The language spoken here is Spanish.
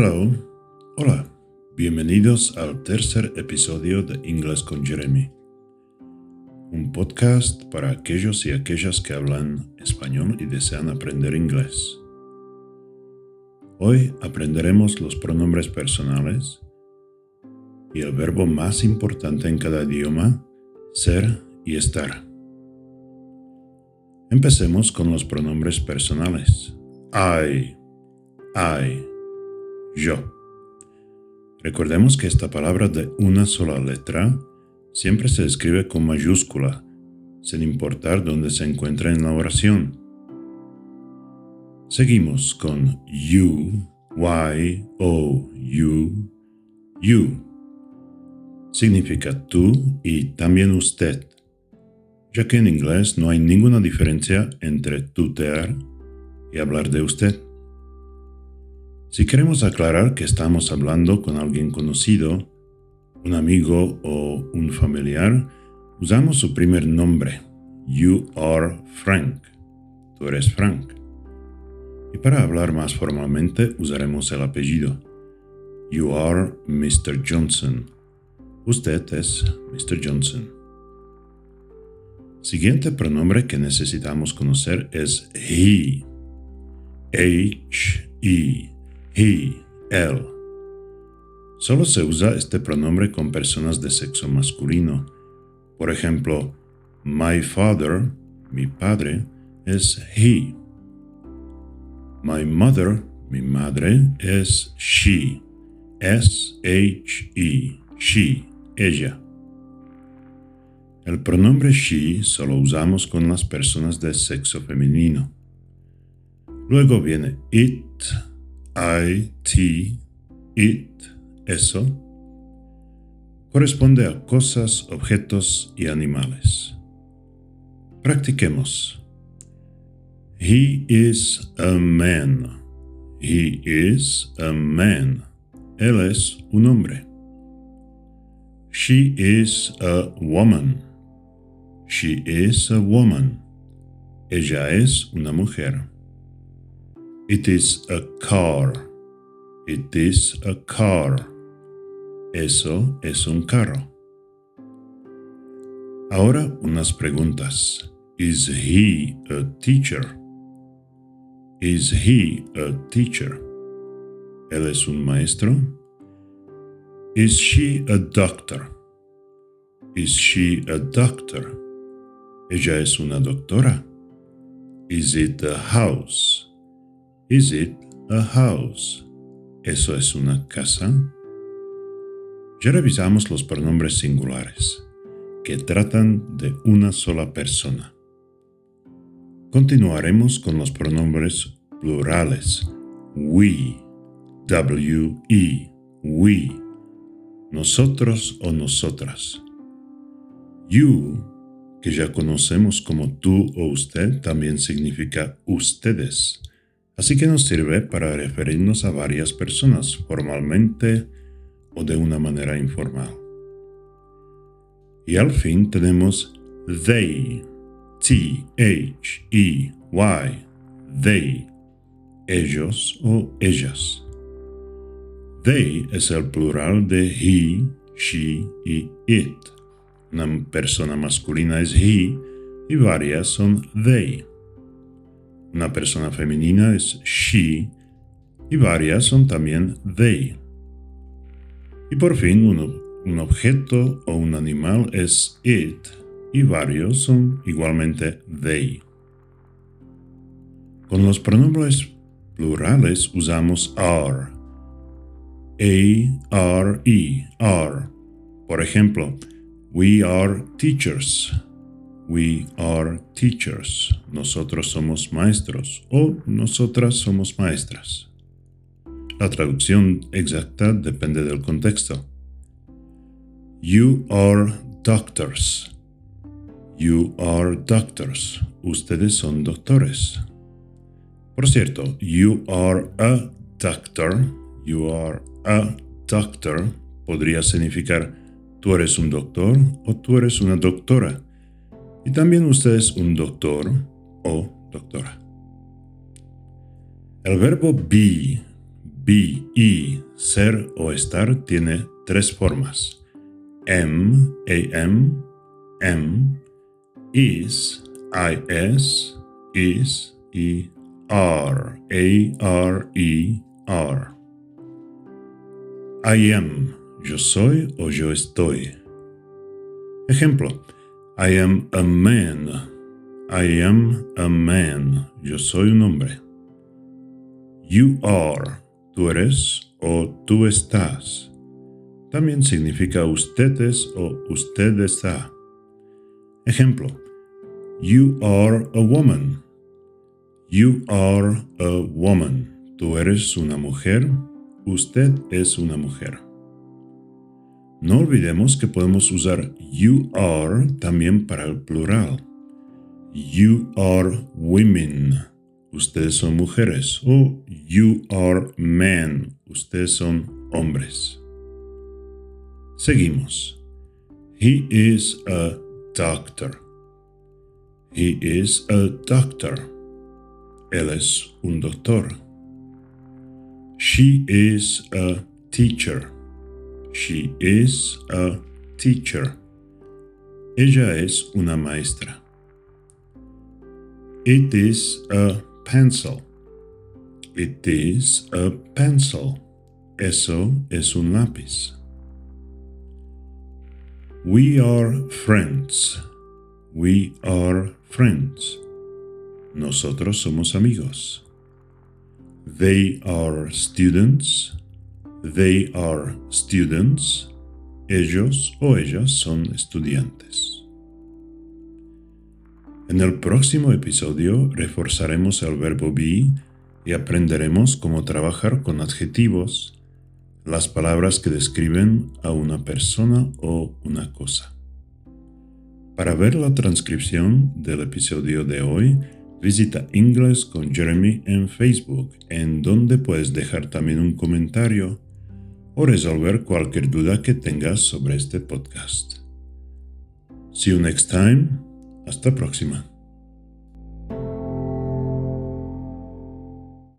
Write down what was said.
Hello, hola, bienvenidos al tercer episodio de Inglés con Jeremy, un podcast para aquellos y aquellas que hablan español y desean aprender inglés. Hoy aprenderemos los pronombres personales y el verbo más importante en cada idioma, ser y estar. Empecemos con los pronombres personales. I, I, yo. Recordemos que esta palabra de una sola letra siempre se escribe con mayúscula, sin importar dónde se encuentra en la oración. Seguimos con you, y, o, you, you. Significa tú y también usted, ya que en inglés no hay ninguna diferencia entre tutear y hablar de usted. Si queremos aclarar que estamos hablando con alguien conocido, un amigo o un familiar, usamos su primer nombre. You are Frank. Tú eres Frank. Y para hablar más formalmente usaremos el apellido. You are Mr. Johnson. Usted es Mr. Johnson. Siguiente pronombre que necesitamos conocer es he. H-E he, él. Solo se usa este pronombre con personas de sexo masculino. Por ejemplo, my father, mi padre, es he. My mother, mi madre, es she. S-H-E, she, ella. El pronombre she solo usamos con las personas de sexo femenino. Luego viene it, I, T, it, eso, corresponde a cosas, objetos y animales. Practiquemos. He is a man. He is a man. Él es un hombre. She is a woman. She is a woman. Ella es una mujer. It is a car. It is a car. Eso es un carro. Ahora unas preguntas. Is he a teacher? Is he a teacher? ¿Él es un maestro? Is she a doctor? Is she a doctor? ¿Ella es una doctora? Is it a house? Is it a house? ¿Eso es una casa? Ya revisamos los pronombres singulares, que tratan de una sola persona. Continuaremos con los pronombres plurales. We, W-E, we. Nosotros o nosotras. You, que ya conocemos como tú o usted, también significa ustedes Así que nos sirve para referirnos a varias personas formalmente o de una manera informal. Y al fin tenemos they, T-H-E-Y, they, ellos o ellas. They es el plural de he, she y it. Una persona masculina es he y varias son they. Una persona femenina es she y varias son también they. Y por fin un, objeto o un animal es it y varios son igualmente they. Con los pronombres plurales usamos are. A-R-E, are. Por ejemplo, we are teachers. We are teachers. Nosotros somos maestros o nosotras somos maestras. La traducción exacta depende del contexto. You are doctors. You are doctors. Ustedes son doctores. Por cierto, you are a doctor. You are a doctor podría significar tú eres un doctor o tú eres una doctora y también usted es un doctor o doctora. El verbo be, be y ser o estar tiene tres formas. Am, am, am, is, is, is y are, a-r-e, are. I am, yo soy o yo estoy. Ejemplo, I am a man. I am a man. Yo soy un hombre. You are, tú eres o tú estás. También significa ustedes o usted está. Ejemplo, You are a woman. You are a woman. Tú eres una mujer. Usted es una mujer. No olvidemos que podemos usar you are también para el plural. You are women. Ustedes son mujeres. O you are men. Ustedes son hombres. Seguimos. He is a doctor. He is a doctor. Él es un doctor. She is a teacher. She is a teacher. Ella es una maestra. It is a pencil. It is a pencil. Eso es un lápiz. We are friends. We are friends. Nosotros somos amigos. They are students. They are students. Ellos o ellas son estudiantes. En el próximo episodio reforzaremos el verbo be y aprenderemos cómo trabajar con adjetivos, las palabras que describen a una persona o una cosa. Para ver la transcripción del episodio de hoy, visita Inglés con Jeremy en Facebook, en donde puedes dejar también un comentario o resolver cualquier duda que tengas sobre este podcast. See you next time. Hasta próxima.